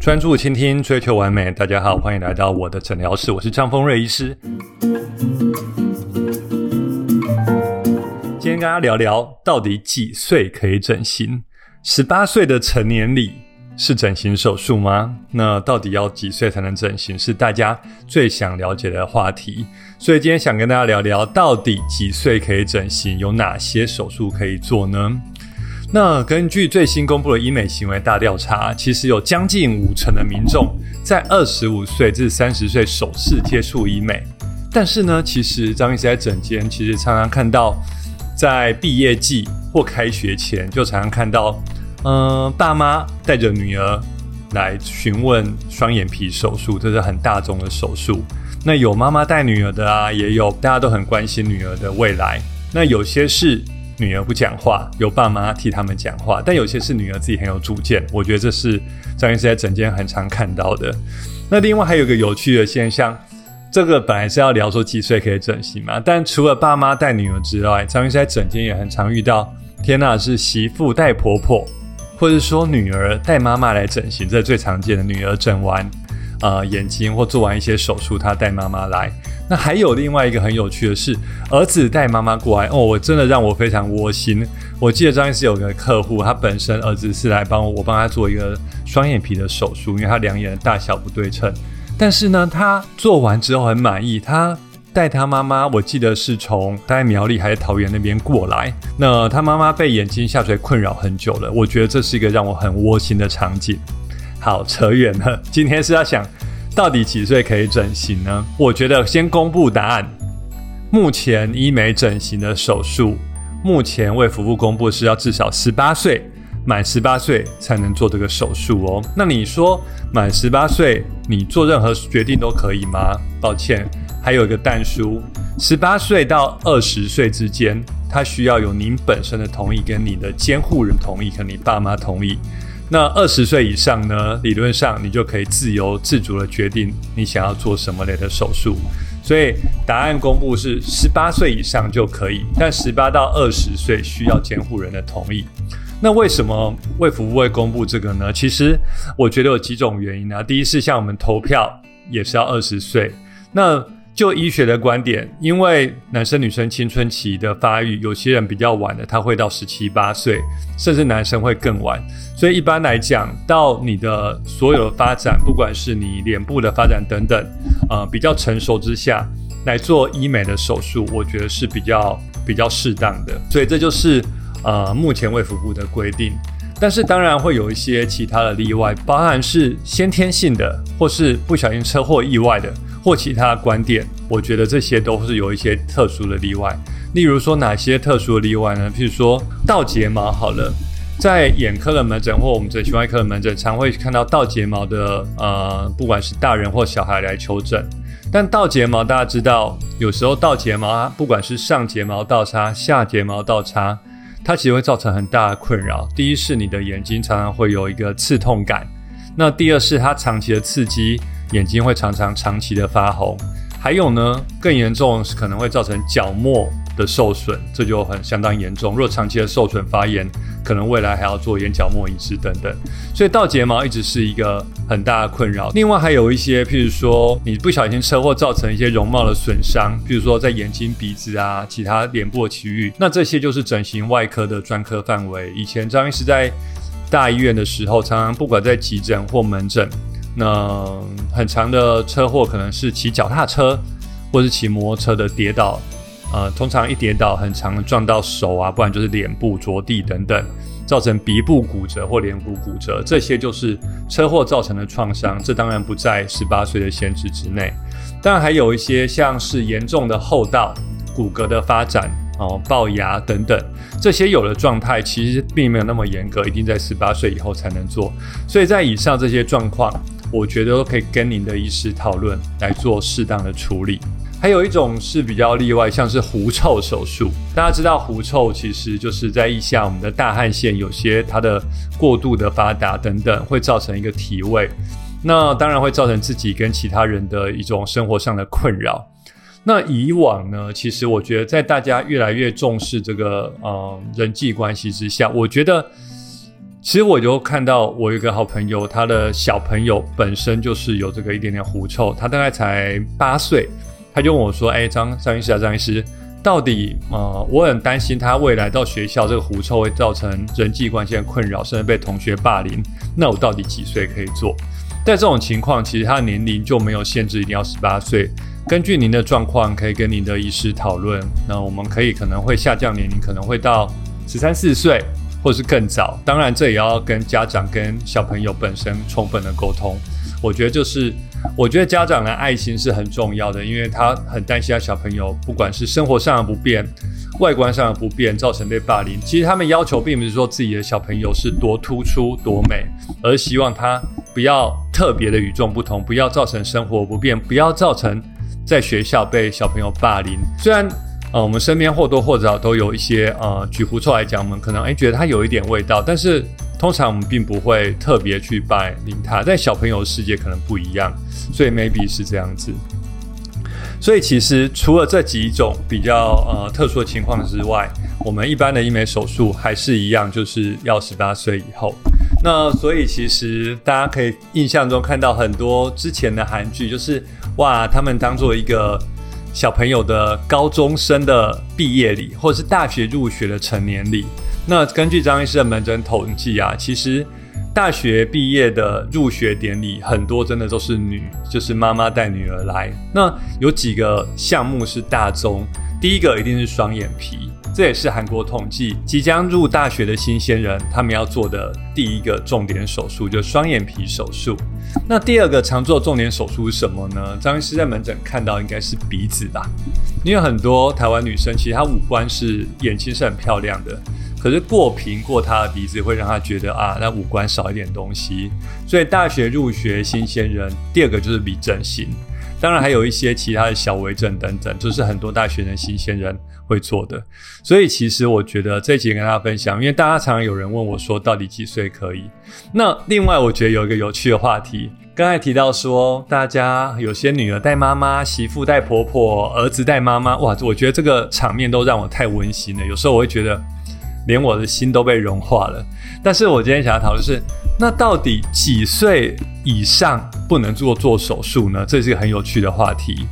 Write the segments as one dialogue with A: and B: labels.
A: 专注倾听，追求完美。大家好，欢迎来到我的诊疗室，我是张丰瑞医师。今天跟大家聊聊，到底几岁可以整形？十八岁的成年礼是整形手术吗？那到底要几岁才能整形？是大家最想了解的话题。所以今天想跟大家聊聊，到底几岁可以整形？有哪些手术可以做呢？那根据最新公布的医美行为大调查，其实有将近五成的民众在二十五岁至三十岁首次接触医美。但是呢，其实张医师在诊间其实常常看到，在毕业季或开学前，就常常看到，嗯，爸妈带着女儿来询问双眼皮手术，这是很大众的手术。那有妈妈带女儿的啊，也有大家都很关心女儿的未来。那有些是。女儿不讲话，由爸妈替他们讲话，但有些是女儿自己很有主见。我觉得这是张医师在诊间很常看到的。那另外还有一个有趣的现象，这个本来是要聊说几岁可以整形嘛，但除了爸妈带女儿之外，张医师在诊间也很常遇到，天呐，是媳妇带婆婆，或者说女儿带妈妈来整形，这最常见的。女儿整完呃眼睛或做完一些手术，她带妈妈来。那还有另外一个很有趣的是，儿子带妈妈过来哦，我真的让我非常窝心。我记得张医师有个客户，他本身儿子是来帮我帮他做一个双眼皮的手术，因为他两眼的大小不对称。但是呢，他做完之后很满意，他带他妈妈，我记得是从大概苗栗还是桃园那边过来。那他妈妈被眼睛下垂困扰很久了，我觉得这是一个让我很窝心的场景。好，扯远了，今天是要想。到底几岁可以整形呢？我觉得先公布答案。目前医美整形的手术，目前为服务公布是要至少十八岁，满十八岁才能做这个手术哦。那你说满十八岁，你做任何决定都可以吗？抱歉，还有一个但书，十八岁到二十岁之间，他需要有您本身的同意，跟你的监护人同意，跟你爸妈同意。那二十岁以上呢？理论上你就可以自由自主的决定你想要做什么类的手术。所以答案公布是十八岁以上就可以，但十八到二十岁需要监护人的同意。那为什么卫福部会公布这个呢？其实我觉得有几种原因啊。第一是像我们投票也是要二十岁，那。就医学的观点，因为男生女生青春期的发育，有些人比较晚的，他会到十七八岁，甚至男生会更晚。所以一般来讲，到你的所有的发展，不管是你脸部的发展等等，呃，比较成熟之下来做医美的手术，我觉得是比较比较适当的。所以这就是呃目前卫福部的规定。但是当然会有一些其他的例外，包含是先天性的，或是不小心车祸意外的。或其他观点，我觉得这些都是有一些特殊的例外。例如说，哪些特殊的例外呢？譬如说，倒睫毛好了，在眼科的门诊或我们整形外科的门诊，常会看到倒睫毛的，呃，不管是大人或小孩来求诊。但倒睫毛大家知道，有时候倒睫毛啊，不管是上睫毛倒插、下睫毛倒插，它其实会造成很大的困扰。第一是你的眼睛常常会有一个刺痛感，那第二是它长期的刺激。眼睛会常常长期的发红，还有呢，更严重是可能会造成角膜的受损，这就很相当严重。若长期的受损发炎，可能未来还要做眼角膜移植等等。所以倒睫毛一直是一个很大的困扰。另外还有一些，譬如说你不小心车祸造成一些容貌的损伤，譬如说在眼睛、鼻子啊，其他脸部的区域，那这些就是整形外科的专科范围。以前张医师在大医院的时候，常常不管在急诊或门诊。那很长的车祸可能是骑脚踏车，或是骑摩托车的跌倒，呃，通常一跌倒，很长撞到手啊，不然就是脸部着地等等，造成鼻部骨折或脸部骨折，这些就是车祸造成的创伤。这当然不在十八岁的限制之内。当然还有一些像是严重的后道骨骼的发展。哦，龅牙等等，这些有的状态其实并没有那么严格，一定在十八岁以后才能做。所以在以上这些状况，我觉得都可以跟您的医师讨论来做适当的处理。还有一种是比较例外，像是狐臭手术。大家知道狐臭其实就是在腋下我们的大汗腺有些它的过度的发达等等，会造成一个体味，那当然会造成自己跟其他人的一种生活上的困扰。那以往呢？其实我觉得，在大家越来越重视这个呃人际关系之下，我觉得其实我就看到我有一个好朋友，他的小朋友本身就是有这个一点点狐臭，他大概才八岁，他就问我说：“哎，张张医师啊，张医师，到底呃，我很担心他未来到学校这个狐臭会造成人际关系的困扰，甚至被同学霸凌。那我到底几岁可以做？在这种情况，其实他的年龄就没有限制，一定要十八岁。根据您的状况，可以跟您的医师讨论。那我们可以可能会下降年龄，可能会到十三四岁。”或是更早，当然这也要跟家长跟小朋友本身充分的沟通。我觉得就是，我觉得家长的爱心是很重要的，因为他很担心他小朋友不管是生活上的不便、外观上的不便，造成被霸凌。其实他们要求并不是说自己的小朋友是多突出、多美，而希望他不要特别的与众不同，不要造成生活不便，不要造成在学校被小朋友霸凌。虽然。呃，我们身边或多或少都有一些呃，举狐臭来讲，我们可能哎觉得它有一点味道，但是通常我们并不会特别去拜灵塔。在小朋友的世界可能不一样，所以 maybe 是这样子。所以其实除了这几种比较呃特殊的情况之外，我们一般的医美手术还是一样，就是要十八岁以后。那所以其实大家可以印象中看到很多之前的韩剧，就是哇，他们当做一个。小朋友的高中生的毕业礼，或者是大学入学的成年礼。那根据张医师的门诊统计啊，其实大学毕业的入学典礼很多真的都是女，就是妈妈带女儿来。那有几个项目是大宗，第一个一定是双眼皮。这也是韩国统计即将入大学的新鲜人，他们要做的第一个重点手术，就是双眼皮手术。那第二个常做重点手术是什么呢？张医师在门诊看到应该是鼻子吧，因为很多台湾女生其实她五官是眼睛是很漂亮的，可是过平过她的鼻子会让她觉得啊，那五官少一点东西。所以大学入学新鲜人，第二个就是鼻整形。当然还有一些其他的小微整等等，就是很多大学生新鲜人会做的。所以其实我觉得这集跟大家分享，因为大家常常有人问我说，到底几岁可以？那另外我觉得有一个有趣的话题，刚才提到说，大家有些女儿带妈妈，媳妇带婆婆，儿子带妈妈，哇，我觉得这个场面都让我太温馨了。有时候我会觉得，连我的心都被融化了。但是我今天想要讨论是。那到底几岁以上不能做做手术呢？这是一个很有趣的话题。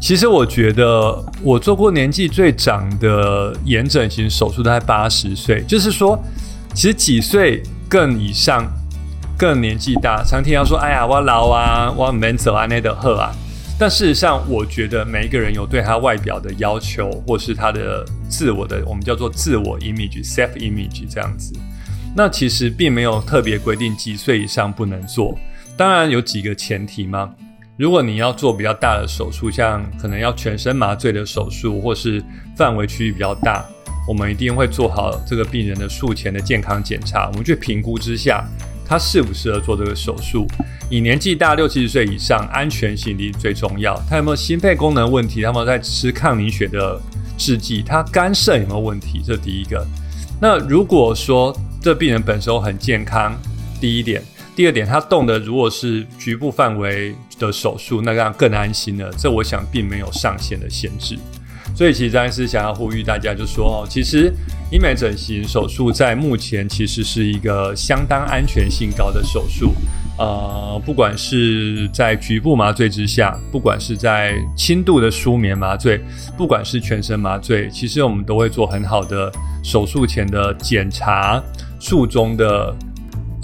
A: 其实我觉得我做过年纪最长的眼整形手术，大概八十岁。就是说，其实几岁更以上，更年纪大，常听到说：“哎呀，我老啊，我门走啊，那的喝啊。”但事实上，我觉得每一个人有对他外表的要求，或是他的自我的，我们叫做自我 image（self image） 这样子。那其实并没有特别规定几岁以上不能做，当然有几个前提嘛。如果你要做比较大的手术，像可能要全身麻醉的手术，或是范围区域比较大，我们一定会做好这个病人的术前的健康检查，我们去评估之下，他适不适合做这个手术。以年纪大六七十岁以上，安全性力最重要。他有没有心肺功能问题？他有没有在吃抗凝血的制剂？他肝肾有没有问题？这第一个。那如果说这病人本身很健康，第一点，第二点，他动的如果是局部范围的手术，那样更安心了。这我想并没有上限的限制，所以其实张医师想要呼吁大家，就说哦，其实医美整形手术在目前其实是一个相当安全性高的手术。呃，不管是在局部麻醉之下，不管是在轻度的舒眠麻醉，不管是全身麻醉，其实我们都会做很好的手术前的检查。术中的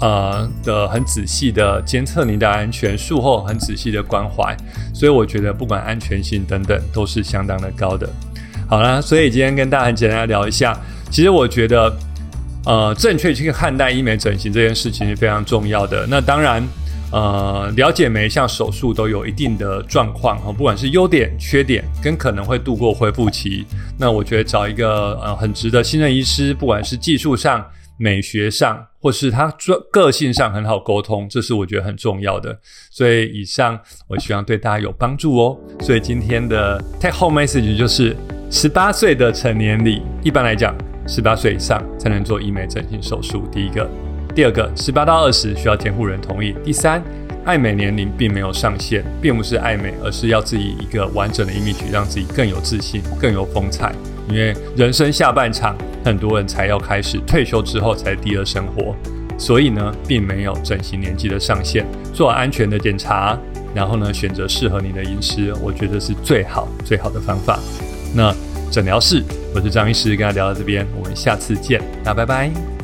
A: 呃的很仔细的监测您的安全，术后很仔细的关怀，所以我觉得不管安全性等等都是相当的高的。好啦，所以今天跟大家很简单聊一下，其实我觉得呃正确去看待医美整形这件事情是非常重要的。那当然呃了解每一项手术都有一定的状况哈，不管是优点、缺点跟可能会度过恢复期，那我觉得找一个呃很值得信任医师，不管是技术上。美学上，或是他个性上很好沟通，这是我觉得很重要的。所以以上，我希望对大家有帮助哦。所以今天的 take home message 就是：十八岁的成年礼，一般来讲，十八岁以上才能做医美整形手术。第一个，第二个，十八到二十需要监护人同意。第三，爱美年龄并没有上限，并不是爱美，而是要自己一个完整的 image，让自己更有自信、更有风采。因为人生下半场，很多人才要开始，退休之后才第二生活，所以呢，并没有整形年纪的上限。做安全的检查，然后呢，选择适合你的饮食，我觉得是最好最好的方法。那诊疗室，我是张医师，跟大家聊到这边，我们下次见，那拜拜。